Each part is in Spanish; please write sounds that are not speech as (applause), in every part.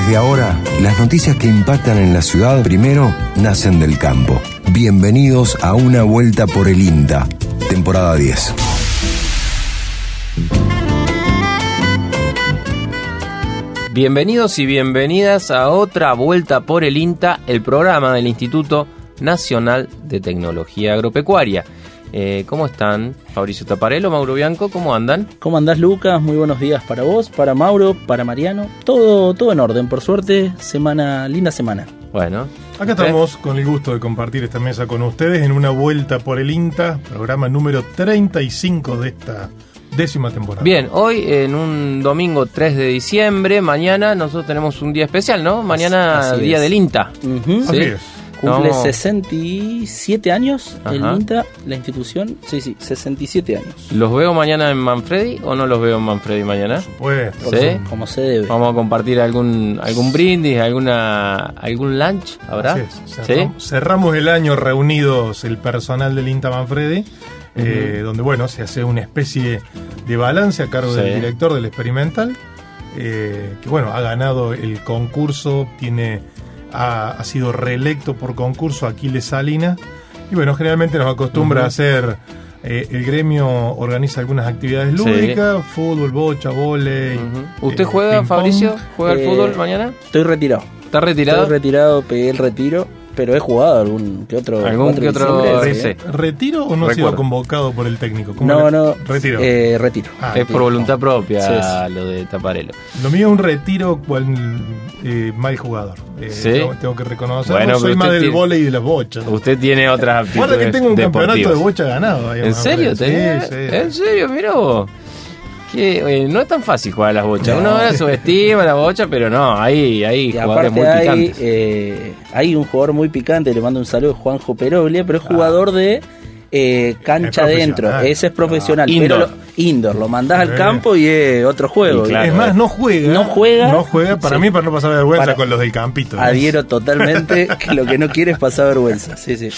Desde ahora, las noticias que impactan en la ciudad primero nacen del campo. Bienvenidos a una vuelta por el INTA, temporada 10. Bienvenidos y bienvenidas a otra vuelta por el INTA, el programa del Instituto Nacional de Tecnología Agropecuaria. Eh, ¿Cómo están? Fabricio Taparelo, Mauro Bianco, ¿cómo andan? ¿Cómo andás, Lucas? Muy buenos días para vos, para Mauro, para Mariano. Todo, todo en orden, por suerte. Semana, linda semana. Bueno. Acá estamos con el gusto de compartir esta mesa con ustedes en una vuelta por el INTA, programa número 35 de esta décima temporada. Bien, hoy en un domingo 3 de diciembre, mañana nosotros tenemos un día especial, ¿no? Mañana Así día es. del INTA. Así es. Cumple No. 67 años el. INTA, la institución. Sí, sí, 67 años. ¿Los veo mañana en Manfredi o no los veo en Manfredi mañana? Pues, ¿Sí? Como se debe. Vamos a compartir algún algún brindis, alguna algún lunch, ¿habrá? así es. ¿Sí? Cerramos, cerramos el año reunidos el personal del INTA Manfredi, eh, donde bueno, se hace una especie de balance a cargo Sí. del director del experimental, eh, que bueno, ha ganado el concurso, tiene, ha, ha sido reelecto por concurso Aquiles Salina, y bueno, generalmente nos acostumbra a hacer. eh, el gremio organiza algunas actividades Sí. lúdicas, fútbol, bocha, volei. Ujú. ¿Usted eh, juega. Fabricio? ¿Juega al Eh, fútbol mañana? Estoy retirado. ¿Está retirado? Estoy retirado, pegué el retiro, pero he jugado algún que otro. Algún 4 que otro, sí. ¿eh? ¿Retiro o no ha sido convocado por el técnico? ¿Cómo No, no. Retiro. Eh, retiro. Ah, es por voluntad propia Sí, lo de Taparelo. Lo mío es un retiro cual eh, mal jugador. Eh, ¿Sí? tengo, tengo que reconocer. Bueno, soy más del volei y de las bochas. Usted tiene otras aptitudes Guarda que tengo un campeonato de bocha ganado. ¿En serio? Sí, tenés? sí. ¿En serio? Mira vos. Que, eh, no es tan fácil jugar a las bochas. Uno ahora subestima la bocha, pero no, hay, hay Y jugadores muy hay, picantes. eh, hay un jugador muy picante, le mando un saludo, Juanjo Peroglia, pero es Ah. jugador de eh, cancha Es adentro. Ese es profesional. Ah. Pero Indoor. lo, mandás Sí. al campo y es otro juego. Claro. es más, no juega. No juega. No juega para Sí. mí, para no pasar vergüenza Para- con los del campito. ¿no? Adhiero totalmente (laughs) que lo que no quiere es pasar vergüenza. Sí, sí.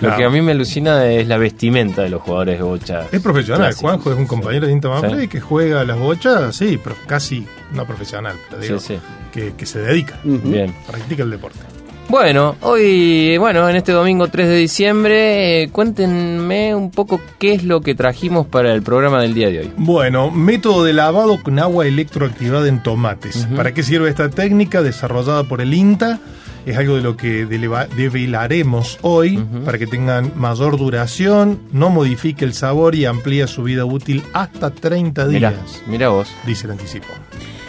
Lo No. que a mí me alucina es la vestimenta de los jugadores de bocha. Es profesional. Juanjo es un compañero de Manfredi Sí. que juega a las bochas, sí, pero casi no profesional. Pero digo, Sí, sí. Que, que se dedica. Bien. practica el deporte. Bueno, hoy, bueno, en este domingo 3 de diciembre, eh, cuéntenme un poco qué es lo que trajimos para el programa del día de hoy. Bueno, método de lavado con agua electroactivada en tomates. ¿Para qué sirve esta técnica desarrollada por el INTA? Es algo de lo que develaremos hoy para que tengan mayor duración, no modifique el sabor y amplía su vida útil hasta 30 días, mira vos. dice el anticipo.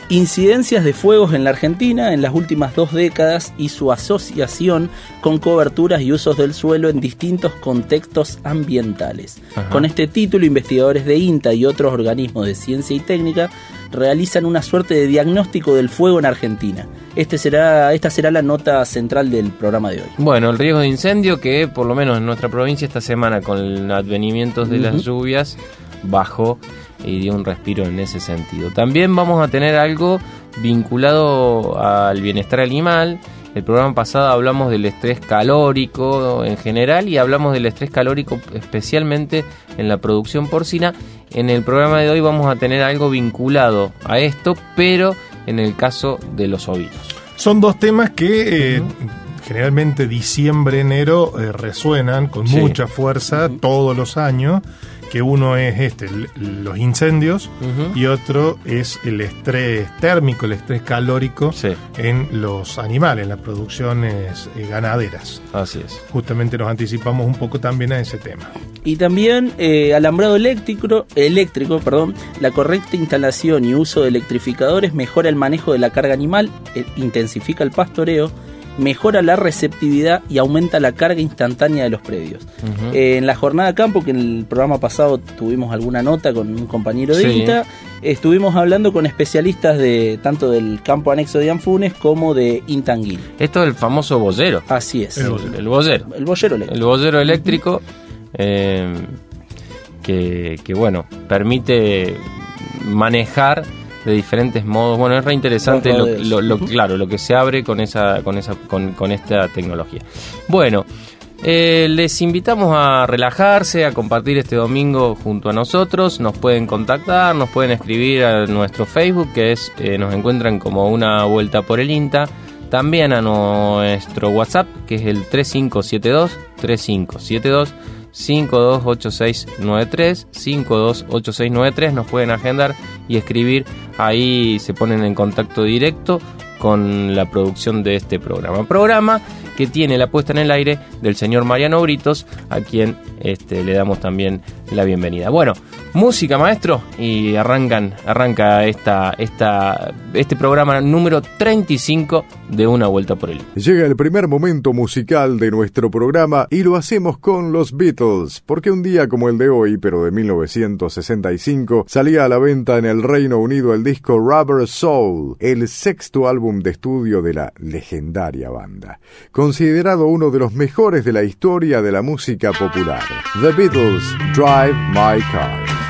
Incidencias de fuegos en la Argentina en las últimas dos décadas y su asociación con coberturas y usos del suelo en distintos contextos ambientales. Ajá. Con este título, investigadores de INTA y otros organismos de ciencia y técnica realizan una suerte de diagnóstico del fuego en Argentina. Este será, esta será la nota central del programa de hoy. Bueno, el riesgo de incendio que por lo menos en nuestra provincia esta semana con el advenimiento de las lluvias bajó y dio un respiro en ese sentido. También vamos a tener algo vinculado al bienestar animal. El programa pasado hablamos del estrés calórico en general y hablamos del estrés calórico especialmente en la producción porcina. En el programa de hoy vamos a tener algo vinculado a esto, pero en el caso de los ovinos. Son dos temas que eh, generalmente diciembre, enero eh, resuenan con Sí. mucha fuerza todos los años, que uno es este, los incendios, y otro es el estrés térmico, el estrés calórico Sí, en los animales, en las producciones eh, ganaderas. así es. Justamente nos anticipamos un poco también a ese tema. Y también eh, alambrado eléctrico, eléctrico, perdón, la correcta instalación y uso de electrificadores mejora el manejo de la carga animal, eh, intensifica el pastoreo, mejora la receptividad y aumenta la carga instantánea de los predios. Eh, en la jornada campo, que en el programa pasado tuvimos alguna nota con un compañero de Sí. INTA, estuvimos hablando con especialistas de tanto del campo anexo de Anfunes como de Intanguil. Esto es el famoso bollero. Así es. El El, bollero. El bollero. bollero eléctrico. El bollero eléctrico eh, que, que, bueno, permite manejar de diferentes modos. Bueno, es re interesante Los lo, lo- claro, lo que se abre con esa, con esa, con, con esta tecnología. Bueno, Eh, les invitamos a relajarse, a compartir este domingo junto a nosotros. Nos pueden contactar, nos pueden escribir a nuestro Facebook, que es eh, nos encuentran como una vuelta por el INTA. También a nuestro WhatsApp, que es el 3572 3572 528693 528693 nos pueden agendar y escribir ahí se ponen en contacto directo con la producción de este programa. Programa que tiene la puesta en el aire del señor Mariano Britos, a quien este, le damos también la bienvenida. Bueno, música maestro y arrancan, arranca esta, esta, este programa número 35 de Una Vuelta por el Llega el primer momento musical de nuestro programa y lo hacemos con los Beatles, porque un día como el de hoy, pero de 1965, salía a la venta en el Reino Unido el disco Rubber Soul, el sexto álbum de estudio de la legendaria banda, considerado uno de los mejores de la historia de la música popular. The Beatles Drive My Car.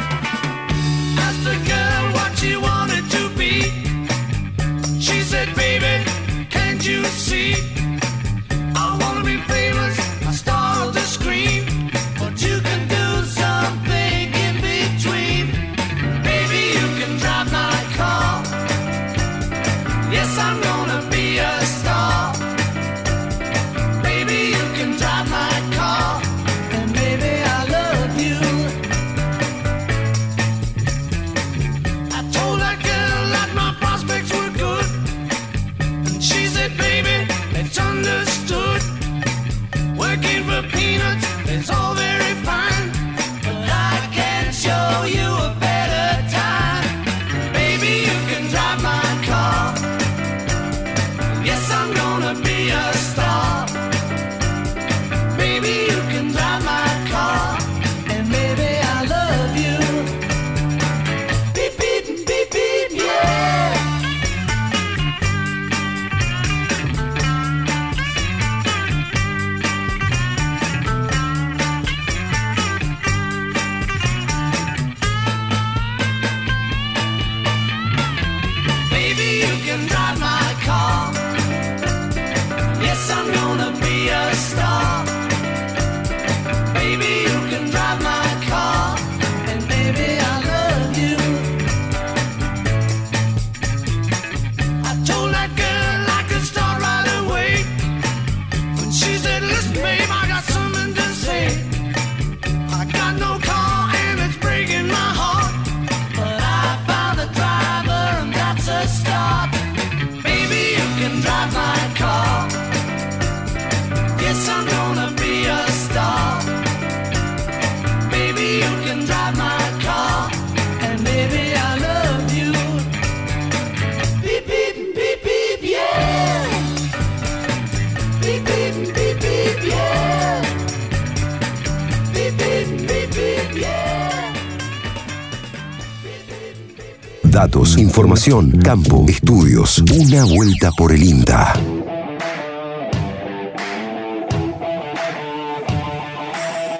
Información, campo, estudios. Una vuelta por el INTA.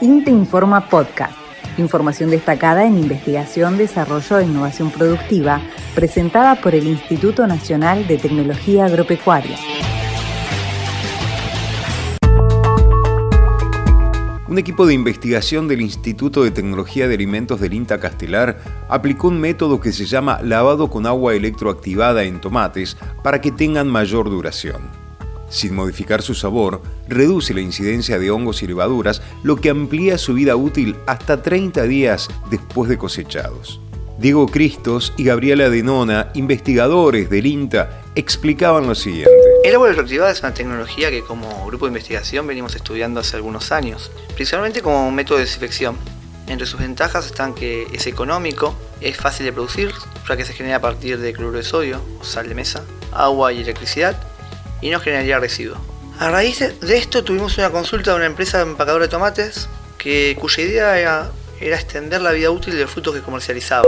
INTA Informa Podcast. Información destacada en investigación, desarrollo e innovación productiva, presentada por el Instituto Nacional de Tecnología Agropecuaria. Un equipo de investigación del Instituto de Tecnología de Alimentos del INTA Castelar aplicó un método que se llama lavado con agua electroactivada en tomates para que tengan mayor duración. Sin modificar su sabor, reduce la incidencia de hongos y levaduras, lo que amplía su vida útil hasta 30 días después de cosechados. Diego Cristos y Gabriela Denona, investigadores del INTA, explicaban lo siguiente. El agua electroactivada es una tecnología que como grupo de investigación venimos estudiando hace algunos años, principalmente como método de desinfección. Entre sus ventajas están que es económico, es fácil de producir, ya que se genera a partir de cloruro de sodio, o sal de mesa, agua y electricidad, y no generaría residuos. A raíz de esto tuvimos una consulta de una empresa empacadora de tomates que, cuya idea era era extender la vida útil del fruto que comercializaba.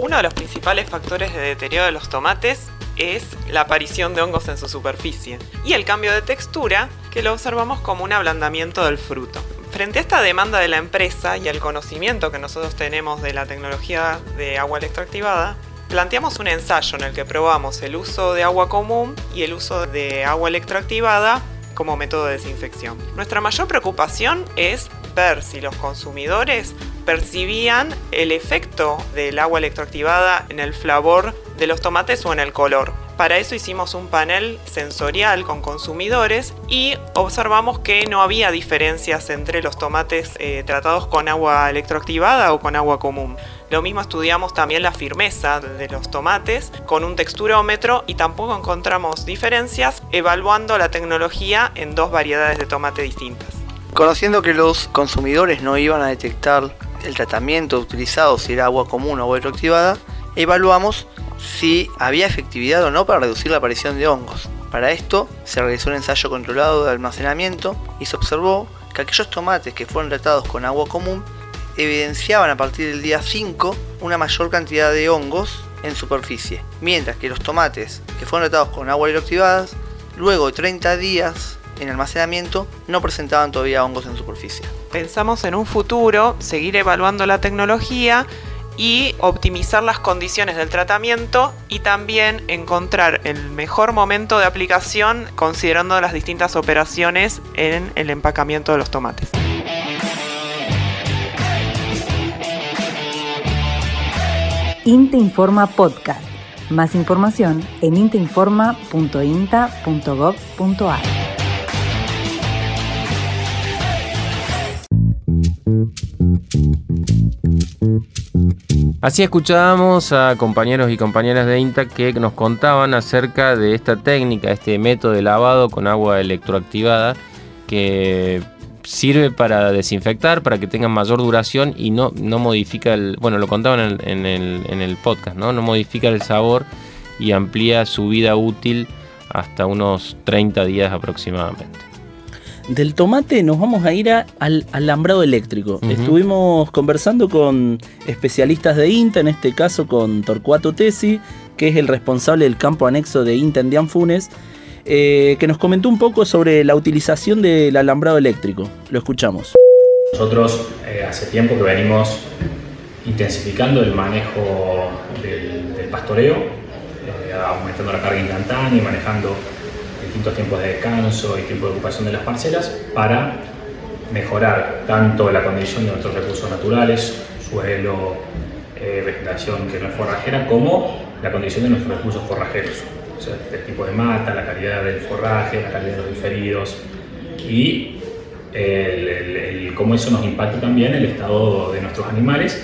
Uno de los principales factores de deterioro de los tomates es la aparición de hongos en su superficie y el cambio de textura que lo observamos como un ablandamiento del fruto. Frente a esta demanda de la empresa y al conocimiento que nosotros tenemos de la tecnología de agua electroactivada, planteamos un ensayo en el que probamos el uso de agua común y el uso de agua electroactivada como método de desinfección. Nuestra mayor preocupación es ver si los consumidores percibían el efecto del agua electroactivada en el flavor de los tomates o en el color. Para eso hicimos un panel sensorial con consumidores y observamos que no había diferencias entre los tomates eh, tratados con agua electroactivada o con agua común. Lo mismo estudiamos también la firmeza de los tomates con un texturómetro y tampoco encontramos diferencias evaluando la tecnología en dos variedades de tomate distintas. Conociendo que los consumidores no iban a detectar el tratamiento utilizado si era agua común o agua electroactivada, evaluamos si había efectividad o no para reducir la aparición de hongos. Para esto se realizó un ensayo controlado de almacenamiento y se observó que aquellos tomates que fueron tratados con agua común evidenciaban a partir del día 5 una mayor cantidad de hongos en superficie, mientras que los tomates que fueron tratados con agua hidroactivadas, luego de 30 días en almacenamiento, no presentaban todavía hongos en superficie. Pensamos en un futuro seguir evaluando la tecnología y optimizar las condiciones del tratamiento y también encontrar el mejor momento de aplicación considerando las distintas operaciones en el empacamiento de los tomates. INTE Informa Podcast. Más información en inteinforma.inta.gov.ar. Así escuchábamos a compañeros y compañeras de INTA que nos contaban acerca de esta técnica, este método de lavado con agua electroactivada que sirve para desinfectar, para que tengan mayor duración y no, no modifica el. Bueno, lo contaban en el, en el, podcast, ¿no? No modifica el sabor y amplía su vida útil hasta unos 30 días aproximadamente. Del tomate nos vamos a ir al alambrado eléctrico. Estuvimos conversando con especialistas de INTA, en este caso con Torcuato Tesi, que es el responsable del campo anexo de INTA en Dianfunes, eh, que nos comentó un poco sobre la utilización del alambrado eléctrico. Lo escuchamos. Nosotros eh, hace tiempo que venimos intensificando el manejo del, pastoreo, eh, aumentando la carga instantánea y manejando tiempos de descanso y tiempo de ocupación de las parcelas para mejorar tanto la condición de nuestros recursos naturales, suelo, vegetación que no es forrajera, como la condición de nuestros recursos forrajeros o sea, el tipo de mata, la calidad del forraje, la calidad de los diferidos y cómo eso nos impacta también el estado de nuestros animales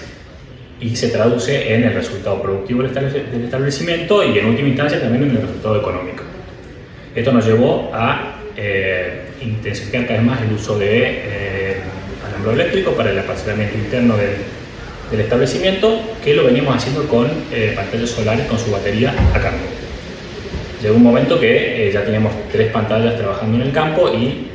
y se traduce en el resultado productivo del establecimiento y en última instancia también en el resultado económico. Esto nos llevó a eh, intensificar cada vez más el uso de eh, eléctrico para el aparcelamiento interno del, establecimiento, que lo veníamos haciendo con eh, pantallas solares con su batería a cargo. Llegó un momento que eh, ya teníamos tres pantallas trabajando en el campo y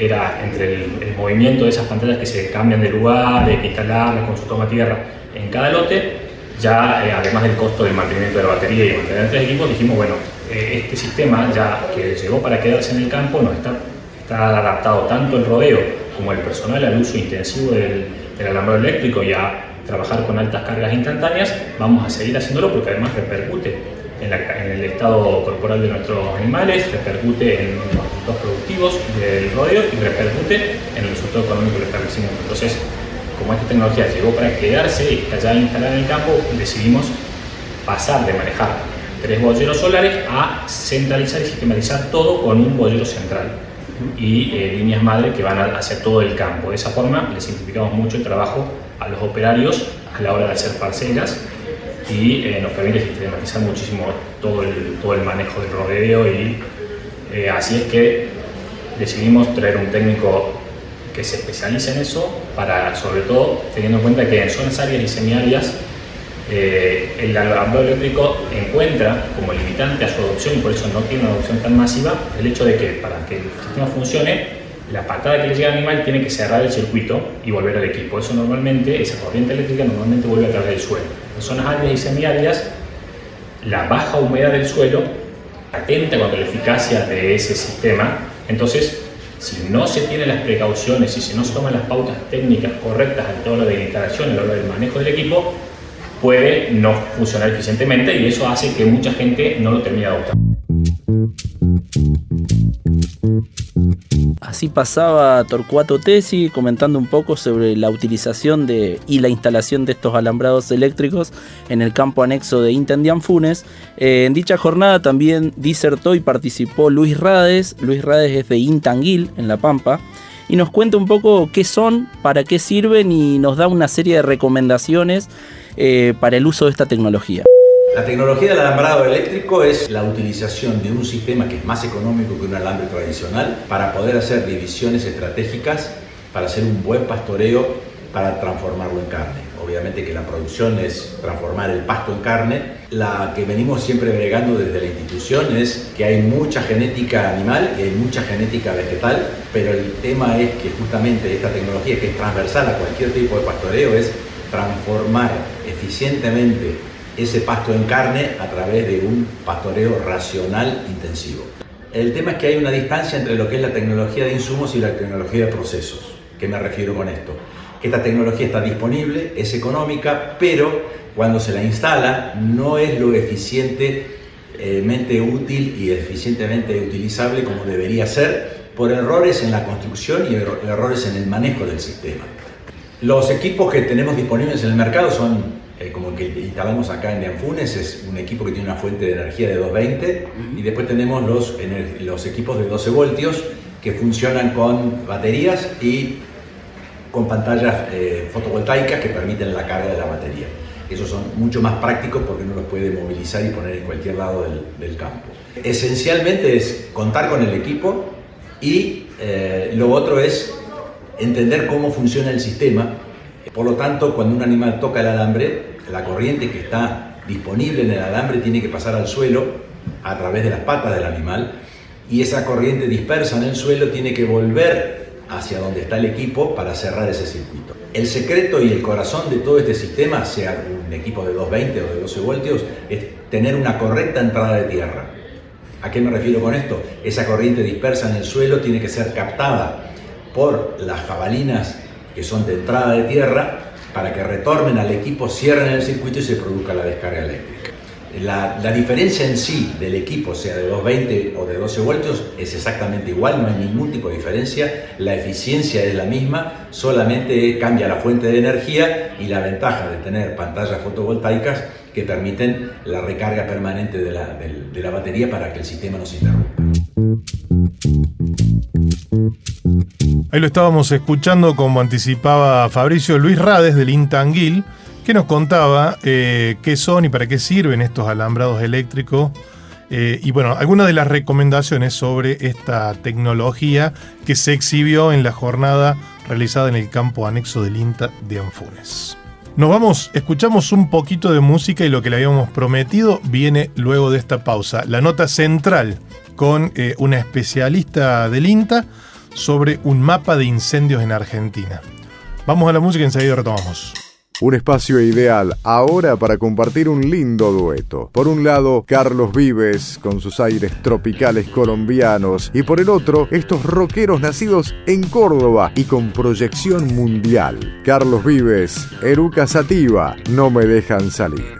era entre el, movimiento de esas pantallas que se cambian de lugar, de instalarlas con su toma tierra en cada lote, ya eh, además del costo del mantenimiento de la batería y mantener tres equipos, dijimos, bueno, este sistema ya que llegó para quedarse en el campo, nos está, está adaptado tanto el rodeo como el personal al uso intensivo del, del alambrado eléctrico y a trabajar con altas cargas instantáneas, vamos a seguir haciéndolo porque además repercute en, el estado corporal de nuestros animales, repercute en los resultados productivos del rodeo y repercute en el resultado económico del establecimiento. Entonces, como esta tecnología llegó para quedarse y está ya instalada en el campo, decidimos pasar de manejar tres bolleros solares a centralizar y sistematizar todo con un bollero central y eh, líneas madre que van hacia todo el campo. De esa forma le simplificamos mucho el trabajo a los operarios a la hora de hacer parcelas y eh, nos permite sistematizar muchísimo todo el, todo el manejo del rodeo y eh, así es que decidimos traer un técnico que se especialice en eso para sobre todo teniendo en cuenta que en zonas áreas y semiáreas eh, el alambrado eléctrico encuentra como limitante a su adopción y por eso no tiene una adopción tan masiva el hecho de que para que el sistema funcione la patada que le llega al animal tiene que cerrar el circuito y volver al equipo. Eso normalmente, esa corriente eléctrica normalmente vuelve a través del suelo. En zonas áridas y semiáridas, la baja humedad del suelo atenta contra la eficacia de ese sistema. Entonces, si no se tienen las precauciones y si no se toman las pautas técnicas correctas a la hora de la instalación, a la hora del manejo del equipo, puede no funcionar eficientemente y eso hace que mucha gente no lo termine adoptando. Así pasaba Torcuato Tesi comentando un poco sobre la utilización de, y la instalación de estos alambrados eléctricos en el campo anexo de Intendian Funes. Eh, en dicha jornada también disertó y participó Luis Rades. Luis Rades es de Intanguil, en La Pampa. Y nos cuenta un poco qué son, para qué sirven y nos da una serie de recomendaciones eh, para el uso de esta tecnología. La tecnología del alambrado eléctrico es la utilización de un sistema que es más económico que un alambre tradicional para poder hacer divisiones estratégicas, para hacer un buen pastoreo, para transformarlo en carne. Obviamente que la producción es transformar el pasto en carne. La que venimos siempre bregando desde la institución es que hay mucha genética animal y hay mucha genética vegetal, pero el tema es que justamente esta tecnología que es transversal a cualquier tipo de pastoreo es transformar eficientemente ese pasto en carne a través de un pastoreo racional intensivo. El tema es que hay una distancia entre lo que es la tecnología de insumos y la tecnología de procesos. ¿Qué me refiero con esto? Esta tecnología está disponible, es económica, pero cuando se la instala no es lo eficientemente útil y eficientemente utilizable como debería ser por errores en la construcción y errores en el manejo del sistema. Los equipos que tenemos disponibles en el mercado son eh, como el que instalamos acá en Anfunes, es un equipo que tiene una fuente de energía de 220 y después tenemos los, los equipos de 12 voltios que funcionan con baterías y con pantallas eh, fotovoltaicas que permiten la carga de la batería. Esos son mucho más prácticos porque uno los puede movilizar y poner en cualquier lado del, del campo. Esencialmente es contar con el equipo y eh, lo otro es entender cómo funciona el sistema por lo tanto, cuando un animal toca el alambre, la corriente que está disponible en el alambre tiene que pasar al suelo a través de las patas del animal y esa corriente dispersa en el suelo tiene que volver hacia donde está el equipo para cerrar ese circuito. El secreto y el corazón de todo este sistema, sea un equipo de 220 o de 12 voltios, es tener una correcta entrada de tierra. ¿A qué me refiero con esto? Esa corriente dispersa en el suelo tiene que ser captada por las jabalinas que son de entrada de tierra, para que retornen al equipo, cierren el circuito y se produzca la descarga eléctrica. La, diferencia en sí del equipo, sea de 220 o de 12 voltios, es exactamente igual, no hay ningún tipo de diferencia, la eficiencia es la misma, solamente cambia la fuente de energía y la ventaja de tener pantallas fotovoltaicas que permiten la recarga permanente de la, de la batería para que el sistema no se interrumpa. Ahí lo estábamos escuchando como anticipaba Fabricio Luis Rades del Intanguil, que nos contaba eh, qué son y para qué sirven estos alambrados eléctricos. Eh, y bueno, algunas de las recomendaciones sobre esta tecnología que se exhibió en la jornada realizada en el campo anexo del INTA de Anfunes. Nos vamos, escuchamos un poquito de música y lo que le habíamos prometido viene luego de esta pausa. La nota central con eh, una especialista del INTA sobre un mapa de incendios en Argentina. Vamos a la música y enseguida retomamos. Un espacio ideal ahora para compartir un lindo dueto. Por un lado, Carlos Vives con sus aires tropicales colombianos y por el otro, estos rockeros nacidos en Córdoba y con proyección mundial. Carlos Vives, Eruca Sativa, no me dejan salir.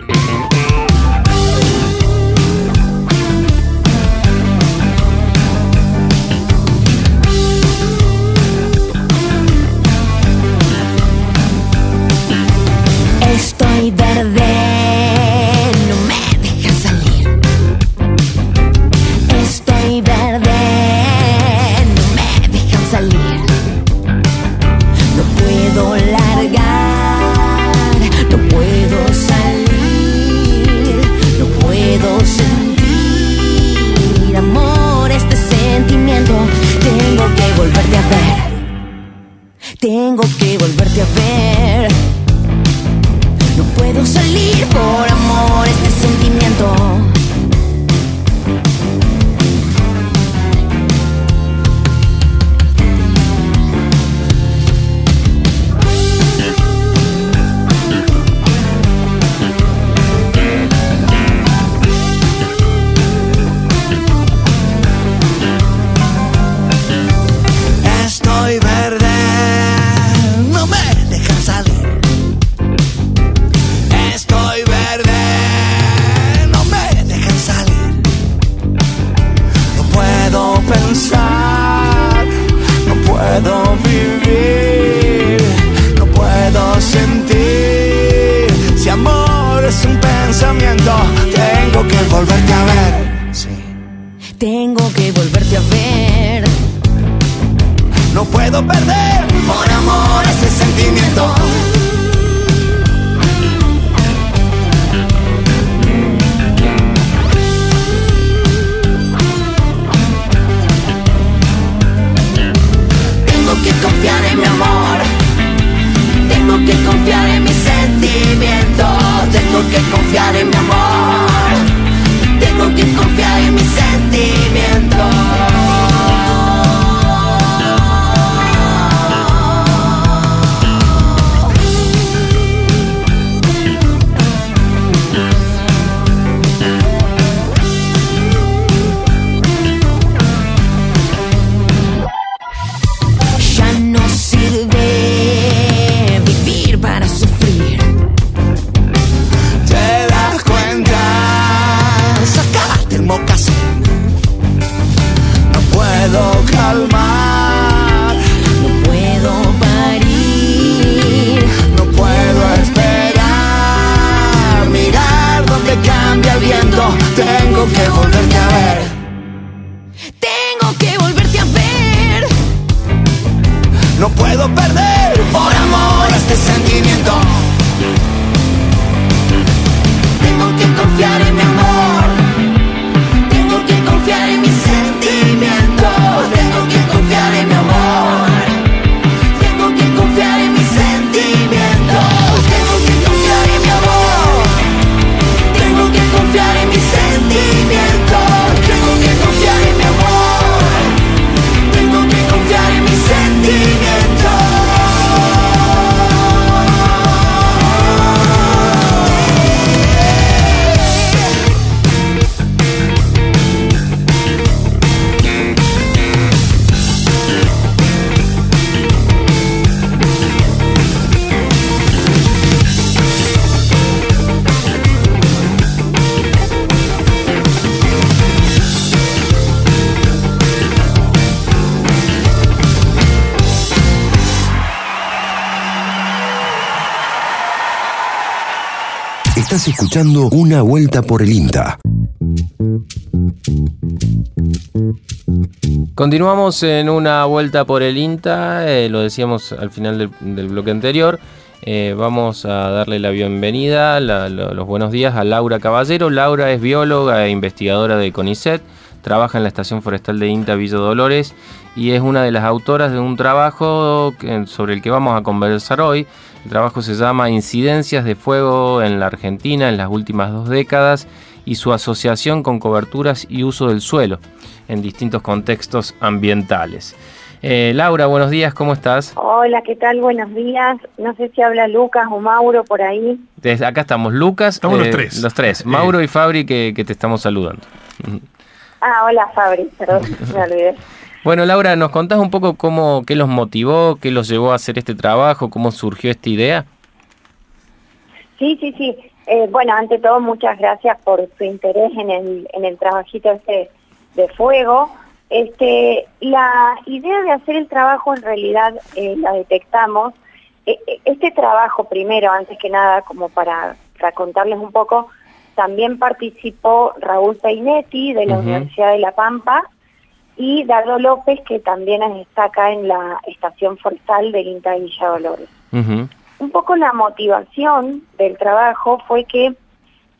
Escuchando Una Vuelta por el INTA. Continuamos en una vuelta por el INTA, eh, lo decíamos al final del, bloque anterior. Eh, vamos a darle la bienvenida, los buenos días a Laura Caballero. Laura es bióloga e investigadora de CONICET, trabaja en la Estación Forestal de INTA Villa Dolores y es una de las autoras de un trabajo sobre el que vamos a conversar hoy. El trabajo se llama Incidencias de Fuego en la Argentina en las últimas dos décadas y su asociación con coberturas y uso del suelo en distintos contextos ambientales. Eh, Laura, buenos días, ¿cómo estás? Hola, ¿qué tal? Buenos días. No sé si habla Lucas o Mauro por ahí. Desde acá estamos Lucas. Estamos los tres. Los tres. Mauro y Fabri que, que te estamos saludando. Ah, hola Fabri, perdón, me olvidé. Bueno, Laura, ¿nos contás un poco cómo, qué los motivó, qué los llevó a hacer este trabajo, cómo surgió esta idea? Sí, sí, sí. Eh, bueno, ante todo, muchas gracias por su interés en el, en el trabajito este de fuego. Este, la idea de hacer el trabajo en realidad eh, la detectamos. Eh, eh, Este trabajo, primero, antes que nada, como para, para contarles un poco, también participó Raúl Peinetti de la. Universidad de La Pampa y Dardo López, que también está acá en la estación forestal del INTA de Villa Dolores. Un poco la motivación del trabajo fue que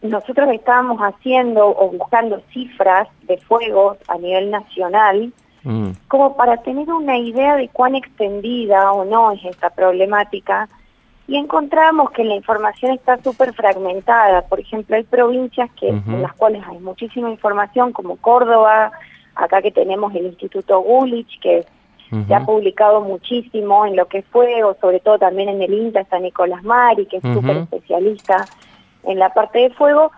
nosotros estábamos haciendo o buscando cifras de fuegos a nivel nacional como para tener una idea de cuán extendida o no es esta problemática y encontramos que la información está súper fragmentada. Por ejemplo, hay provincias que, en las cuales hay muchísima información, como Córdoba, acá que tenemos el Instituto Gulich, que se ha publicado muchísimo en lo que es fuego, sobre todo también en el INTA está Nicolás Mari, que es Ujú. súper especialista en la parte de fuego,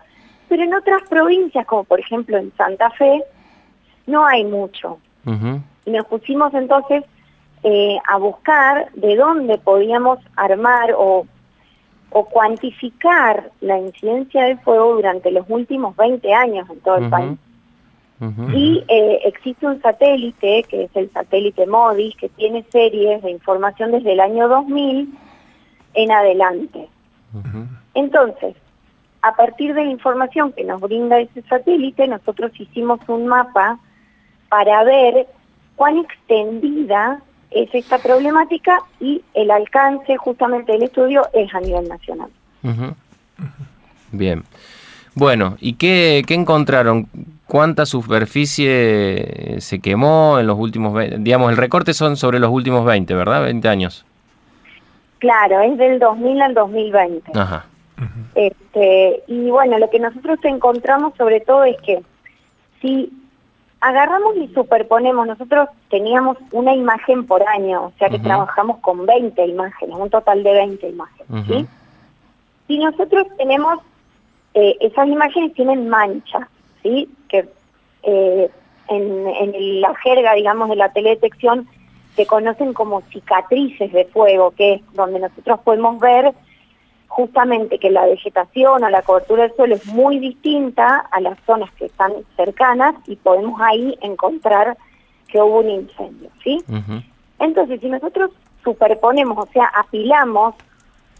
pero en otras provincias, como por ejemplo en Santa Fe, no hay mucho. Y nos pusimos entonces eh, a buscar de dónde podíamos armar o, o cuantificar la incidencia del fuego durante los últimos 20 años en todo el país. Y eh, existe un satélite, que es el satélite MODIS, que tiene series de información desde el año 2000 en adelante. Entonces, a partir de la información que nos brinda ese satélite, nosotros hicimos un mapa para ver cuán extendida es esta problemática y el alcance justamente del estudio es a nivel nacional. Bien. Bueno, ¿y qué, qué encontraron? ¿Cuánta superficie se quemó en los últimos 20? Digamos, el recorte son sobre los últimos 20, ¿verdad? 20 años. Claro, es del 2000 al 2020. Ajá. Este, y bueno, lo que nosotros encontramos sobre todo es que si agarramos y superponemos, nosotros teníamos una imagen por año, o sea que trabajamos con 20 imágenes, un total de 20 imágenes, ¿sí? Si nosotros tenemos, eh, esas imágenes tienen manchas, ¿sí? Que eh, en, en la jerga, digamos, de la teledetección se conocen como cicatrices de fuego, que es donde nosotros podemos ver justamente que la vegetación o la cobertura del suelo es muy distinta a las zonas que están cercanas y podemos ahí encontrar que hubo un incendio, ¿sí? Entonces, si nosotros superponemos, o sea, apilamos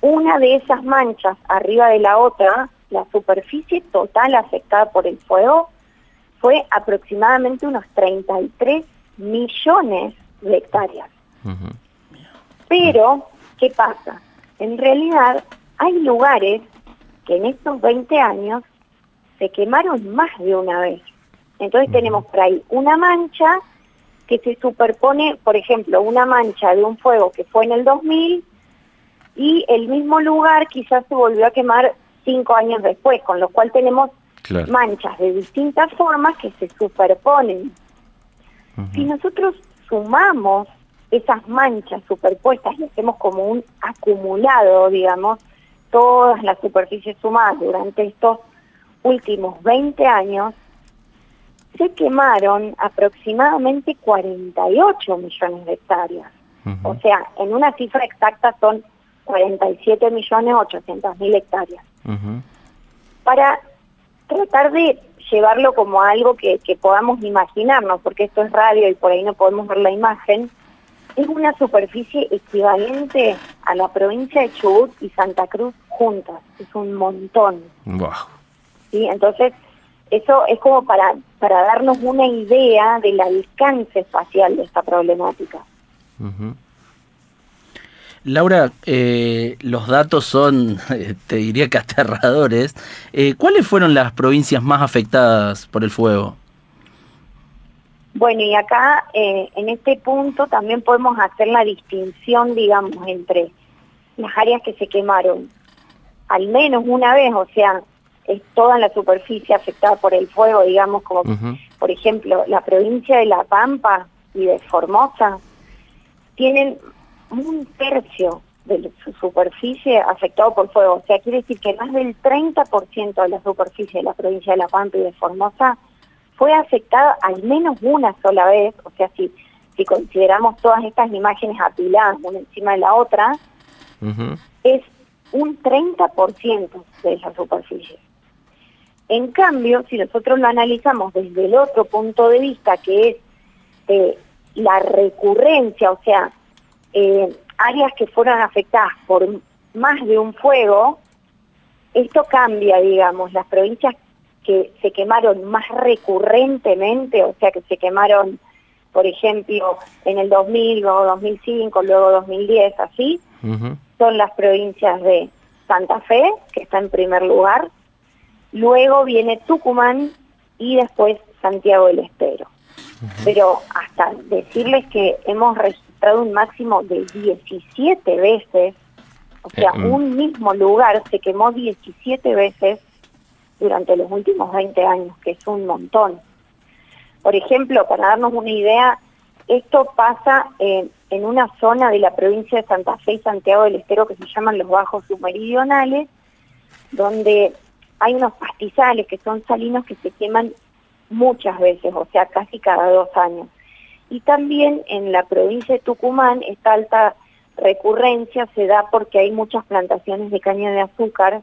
una de esas manchas arriba de la otra, la superficie total afectada por el fuego fue aproximadamente unos 33 millones de hectáreas. Pero, ¿qué pasa? En realidad hay lugares que en estos 20 años se quemaron más de una vez. Entonces tenemos por ahí una mancha que se superpone, por ejemplo, una mancha de un fuego que fue en el 2000 y el mismo lugar quizás se volvió a quemar cinco años después, con lo cual tenemos Claro. manchas de distintas formas que se superponen. Si nosotros sumamos esas manchas superpuestas y hacemos como un acumulado, digamos, todas las superficies sumadas durante estos últimos 20 años, se quemaron aproximadamente 48 millones de hectáreas. O sea, en una cifra exacta son 47 millones 800 mil hectáreas. Para tratar de llevarlo como algo que, que podamos imaginarnos, porque esto es radio y por ahí no podemos ver la imagen, es una superficie equivalente a la provincia de Chubut y Santa Cruz juntas. Es un montón. Buah. ¿sí? Entonces, eso es como para, para darnos una idea del alcance espacial de esta problemática. Laura, eh, los datos son, (laughs) eh, te diría que aterradores. Eh, ¿Cuáles fueron las provincias más afectadas por el fuego? Bueno, y acá eh, en este punto también podemos hacer la distinción, digamos, entre las áreas que se quemaron al menos una vez, o sea, es toda la superficie afectada por el fuego, digamos, como por ejemplo la provincia de La Pampa y de Formosa, tienen un tercio de su superficie afectado por fuego. O sea, quiere decir que más del 30% de la superficie de la provincia de La Pampa y de Formosa fue afectada al menos una sola vez. O sea, si, si consideramos todas estas imágenes apiladas una encima de la otra, es un 30% de esa superficie. En cambio, si nosotros lo analizamos desde el otro punto de vista, que es eh, la recurrencia, o sea, eh, áreas que fueron afectadas por más de un fuego, esto cambia, digamos, las provincias que se quemaron más recurrentemente, o sea, que se quemaron, por ejemplo, en el 2000, luego 2005, luego 2010, así, son las provincias de Santa Fe, que está en primer lugar, luego viene Tucumán y después Santiago del Estero. Pero hasta decirles que hemos registrado un máximo de 17 veces, o sea, Eh, mm. un mismo lugar se quemó 17 veces durante los últimos 20 años, que es un montón. Por ejemplo, para darnos una idea, esto pasa en, en una zona de la provincia de Santa Fe y Santiago del Estero que se llaman los bajos submeridionales, donde hay unos pastizales que son salinos que se queman muchas veces, o sea, casi cada dos años. Y también en la provincia de Tucumán esta alta recurrencia se da porque hay muchas plantaciones de caña de azúcar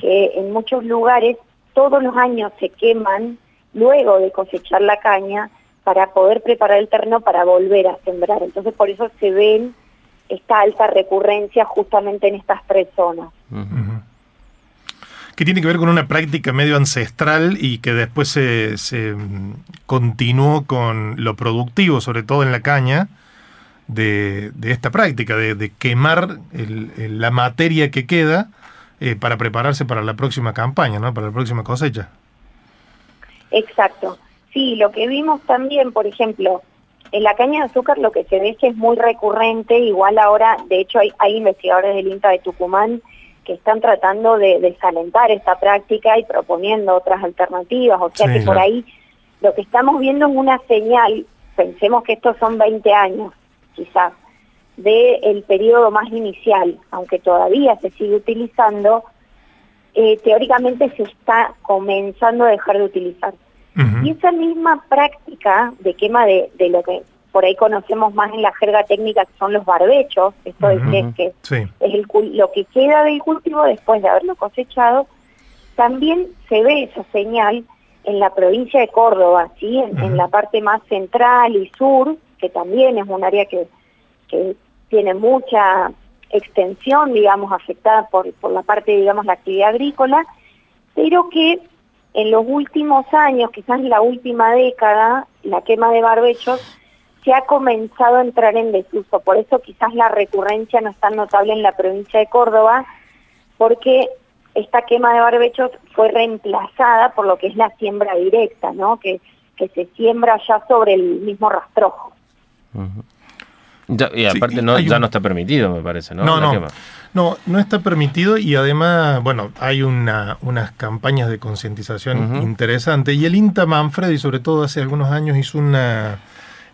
que en muchos lugares todos los años se queman luego de cosechar la caña para poder preparar el terreno para volver a sembrar. Entonces por eso se ven esta alta recurrencia justamente en estas tres zonas. Que tiene que ver con una práctica medio ancestral y que después se, se mm, continuó con lo productivo, sobre todo en la caña, de, de esta práctica, de, quemar el- la materia que queda eh, para prepararse para la próxima campaña, ¿no? para la próxima cosecha. Exacto. Sí, lo que vimos también, por ejemplo, en la caña de azúcar lo que se ve es que es muy recurrente, igual ahora, de hecho hay, hay investigadores del INTA de Tucumán que están tratando de desalentar esta práctica y proponiendo otras alternativas, o sea Sí, que por claro. ahí lo que estamos viendo es una señal, pensemos que estos son 20 años, quizás, del periodo más inicial, aunque todavía se sigue utilizando, eh, teóricamente se está comenzando a dejar de utilizar. Y esa misma práctica de quema de, de lo que por ahí conocemos más en la jerga técnica, que son los barbechos, esto de que es que Sí. es el lo que queda del cultivo después de haberlo cosechado, también se ve esa señal en la provincia de Córdoba, ¿sí? en, en la parte más central y sur, que también es un área que, que tiene mucha extensión, digamos, afectada por, por la parte, digamos, la actividad agrícola, pero que en los últimos años, quizás en la última década, la quema de barbechos se ha comenzado a entrar en desuso. Por eso quizás la recurrencia no es tan notable en la provincia de Córdoba, porque esta quema de barbechos fue reemplazada por lo que es la siembra directa, ¿no? Que, que se siembra ya sobre el mismo rastrojo. Ya- y aparte no, ya un- no está permitido, me parece, ¿no? No, La no. quema. No, no está permitido y además, bueno, hay una, unas campañas de concientización interesantes y el INTA Manfredi, sobre todo hace algunos años, hizo una,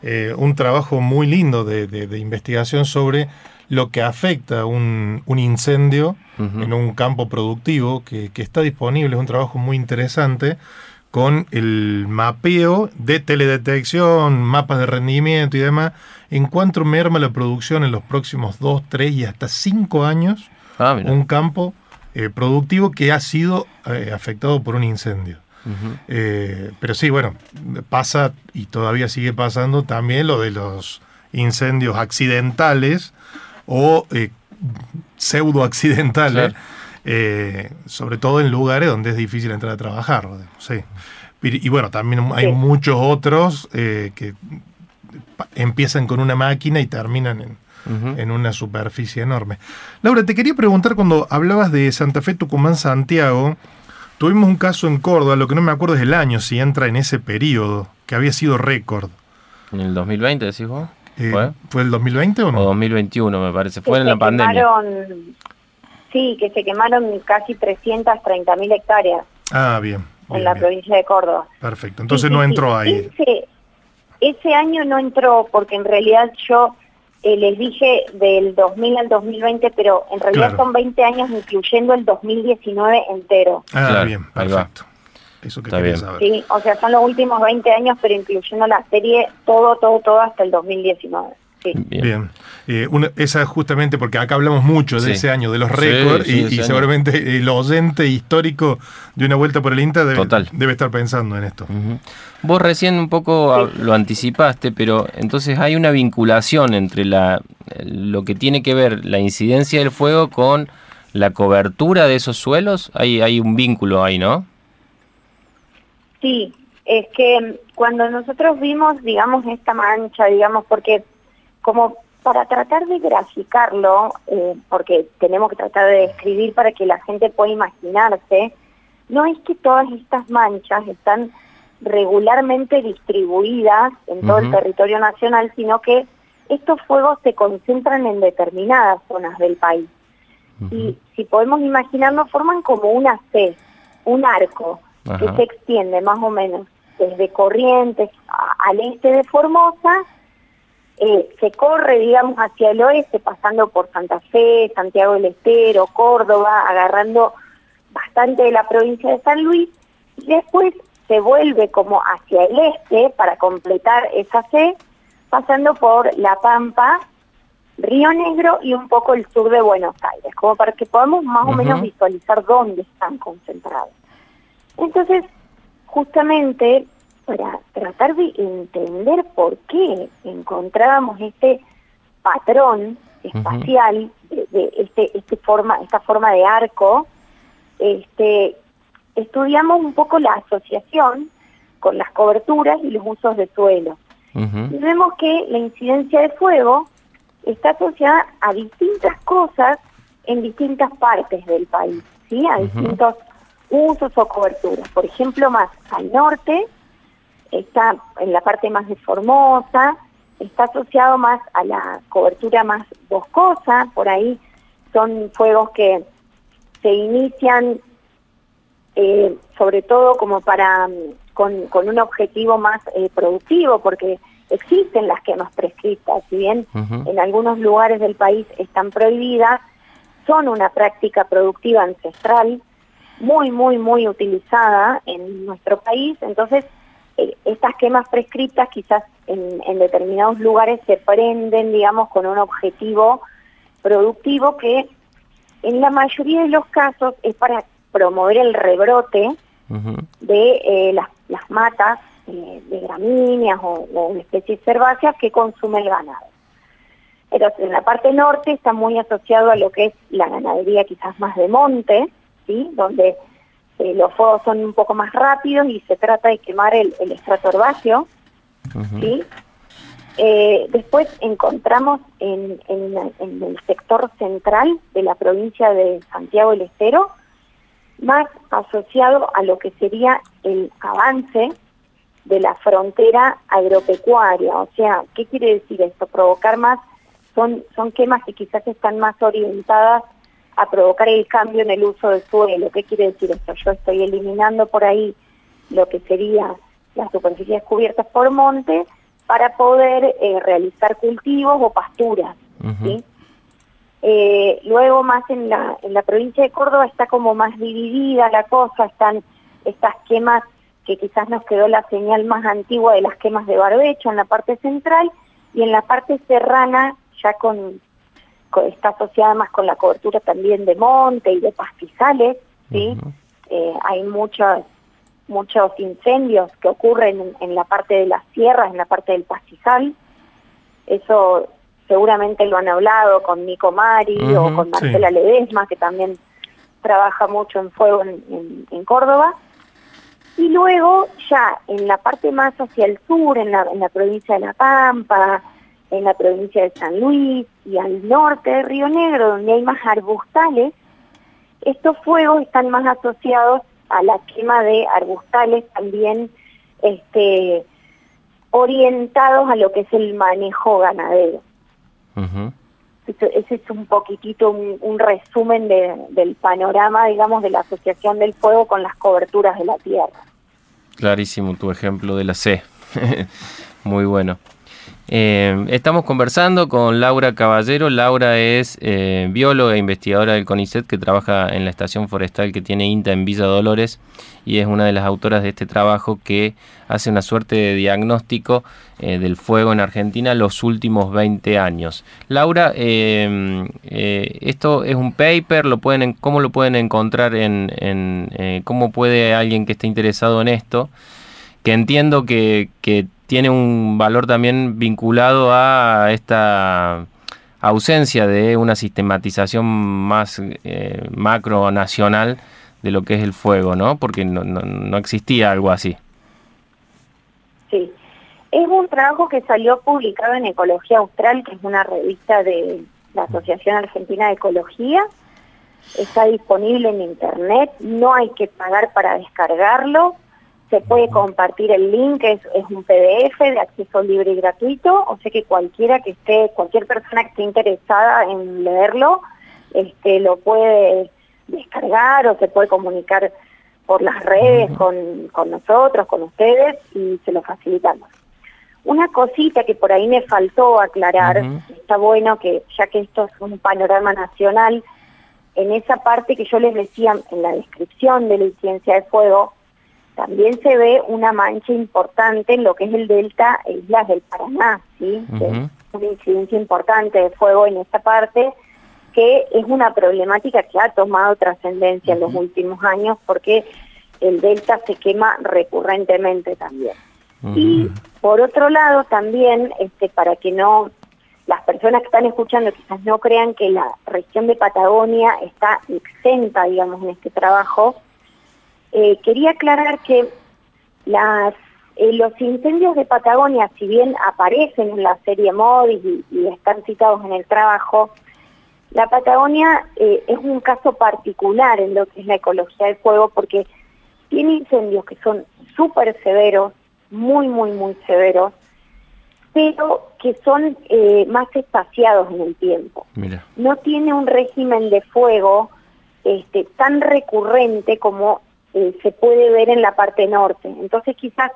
eh, un trabajo muy lindo de, de- de investigación sobre lo que afecta un, un incendio en un campo productivo que, que está disponible, es un trabajo muy interesante con el mapeo de teledetección, mapas de rendimiento y demás, en cuanto merma la producción en los próximos 2, 3 y hasta 5 años, Ah, un campo eh, productivo que ha sido eh, afectado por un incendio. Eh, pero sí, bueno, pasa y todavía sigue pasando también lo de los incendios accidentales o eh, pseudo accidentales, eh, sobre todo en lugares donde es difícil entrar a trabajar. Sí. Y, y bueno, también hay Sí. muchos otros eh, que pa- empiezan con una máquina y terminan en, en una superficie enorme. Laura, te quería preguntar cuando hablabas de Santa Fe, Tucumán, Santiago, tuvimos un caso en Córdoba, lo que no me acuerdo es el año, si entra en ese periodo, que había sido récord. ¿En el 2020 decís vos? Eh, ¿Fue? ¿Fue el 2020 o no? O 2021 me parece, fue Que en se la pandemia. quemaron- sí, que se quemaron casi 330 mil hectáreas Ah, bien. en bien, la bien. provincia de Córdoba. Perfecto. Entonces Sí, no entró sí. ahí. Ese, ese año no entró porque en realidad yo eh, les dije del 2000 al 2020, pero en realidad Claro. son 20 años incluyendo el 2019 entero. Ah, Claro, bien, perfecto. Eso que Está quería bien. saber. Sí, o sea, son los últimos 20 años, pero incluyendo la serie, todo, todo, todo hasta el 2019. Sí. Bien. Eh, una- esa justamente porque acá hablamos mucho de Sí. ese año, de los récords, sí, y, seguramente el oyente histórico de una vuelta por el INTA debe, Total. debe estar pensando en esto. Vos recién un poco a- lo anticipaste, pero entonces hay una vinculación entre la, lo que tiene que ver la incidencia del fuego con la cobertura de esos suelos. Hay, hay un vínculo ahí, ¿no? Sí, es que cuando nosotros vimos, digamos, esta mancha, digamos, porque como para tratar de graficarlo, eh, porque tenemos que tratar de describir para que la gente pueda imaginarse, no es que todas estas manchas están regularmente distribuidas en todo el territorio nacional, sino que estos fuegos se concentran en determinadas zonas del país. Y si podemos imaginarnos, forman como una C, un arco, que se extiende más o menos desde Corrientes a- al este de Formosa, eh, se corre, digamos, hacia el oeste, pasando por Santa Fe, Santiago del Estero, Córdoba, agarrando bastante de la provincia de San Luis, y después se vuelve como hacia el este para completar esa C, pasando por La Pampa, Río Negro y un poco el sur de Buenos Aires, como para que podamos más o menos visualizar dónde están concentrados. Entonces, justamente para tratar de entender por qué encontrábamos este patrón espacial de, de este, este forma, esta forma de arco, este, estudiamos un poco la asociación con las coberturas y los usos de suelo. Y vemos que la incidencia de fuego está asociada a distintas cosas en distintas partes del país, ¿sí? A distintos usos o coberturas. Por ejemplo, más al norte, está en la parte más de Formosa, está asociado más a la cobertura más boscosa, por ahí son fuegos que se inician eh, sobre todo como para con, con un objetivo más eh, productivo, porque existen las quemas prescritas, si bien en algunos lugares del país están prohibidas, son una práctica productiva ancestral muy, muy, muy utilizada en nuestro país, entonces estas quemas prescritas quizás en, en determinados lugares se prenden, digamos, con un objetivo productivo que en la mayoría de los casos es para promover el rebrote de eh, las, las, matas eh, de gramíneas o, o, especies herbáceas que consume el ganado. Pero en la parte norte está muy asociado a lo que es la ganadería quizás más de monte, ¿sí? donde eh, los fuegos son un poco más rápidos y se trata de quemar el, el estrato herbáceo. ¿sí? Eh, después encontramos en, en, en, el sector central de la provincia de Santiago del Estero, más asociado a lo que sería el avance de la frontera agropecuaria. O sea, ¿qué quiere decir esto? Provocar más, son, son quemas que quizás están más orientadas a provocar el cambio en el uso del suelo. ¿Qué quiere decir esto? Yo estoy eliminando por ahí lo que sería las superficies cubiertas por monte para poder eh, realizar cultivos o pasturas. ¿sí? Eh, luego más en la, en la provincia de Córdoba está como más dividida la cosa, están estas quemas que quizás nos quedó la señal más antigua de las quemas de barbecho en la parte central y en la parte serrana ya con está asociada más con la cobertura también de monte y de pastizales, ¿sí? eh, hay muchos muchos incendios que ocurren en, en, la parte de las sierras, en la parte del pastizal. Eso seguramente lo han hablado con Nico Mari uh -huh, o con Marcela sí. Ledesma, que también trabaja mucho en fuego en, en, en, Córdoba. Y luego ya en la parte más hacia el sur, en la, en la provincia de La Pampa, en la provincia de San Luis y al norte de Río Negro, donde hay más arbustales, estos fuegos están más asociados a la quema de arbustales también este, orientados a lo que es el manejo ganadero. Uh -huh. Ese es un poquitito un, un resumen de, del panorama, digamos, de la asociación del fuego con las coberturas de la tierra. Clarísimo tu ejemplo de la C. (laughs) Muy bueno. Eh, estamos conversando con Laura Caballero. Laura es eh, bióloga e investigadora del CONICET que trabaja en la estación forestal que tiene INTA en Villa Dolores y es una de las autoras de este trabajo que hace una suerte de diagnóstico eh, del fuego en Argentina los últimos 20 años. Laura, esto es un paper, lo pueden, ¿cómo lo pueden encontrar? En, en ¿Cómo puede alguien que esté interesado en esto? Que entiendo que, que tiene un valor también vinculado a esta ausencia de una sistematización más eh, macro nacional de lo que es el fuego, ¿no? Porque no, no, no, existía algo así. Sí, es un trabajo que salió publicado en Ecología Austral, que es una revista de la Asociación Argentina de Ecología. Está disponible en internet, no hay que pagar para descargarlo se puede compartir el link, es, es un PDF de acceso libre y gratuito, o sea que cualquiera que esté, cualquier persona que esté interesada en leerlo, este, lo puede descargar o se puede comunicar por las redes con, con nosotros, con ustedes y se lo facilitamos. Una cosita que por ahí me faltó aclarar, uh -huh. está bueno que ya que esto es un panorama nacional, en esa parte que yo les decía en la descripción de la incidencia de fuego, también se ve una mancha importante en lo que es el delta e islas del Paraná, ¿sí? Uh -huh. una incidencia importante de fuego en esta parte, que es una problemática que ha tomado trascendencia uh -huh. en los últimos años porque el delta se quema recurrentemente también. Uh -huh. Y por otro lado también, este, para que no las personas que están escuchando quizás no crean que la región de Patagonia está exenta, digamos, en este trabajo, eh, quería aclarar que las, eh, los incendios de Patagonia, si bien aparecen en la serie MODIS y, y están citados en el trabajo, la Patagonia eh, es un caso particular en lo que es la ecología del fuego porque tiene incendios que son súper severos, muy, muy, muy severos, pero que son eh, más espaciados en el tiempo. Mira. No tiene un régimen de fuego este, tan recurrente como eh, se puede ver en la parte norte. Entonces quizás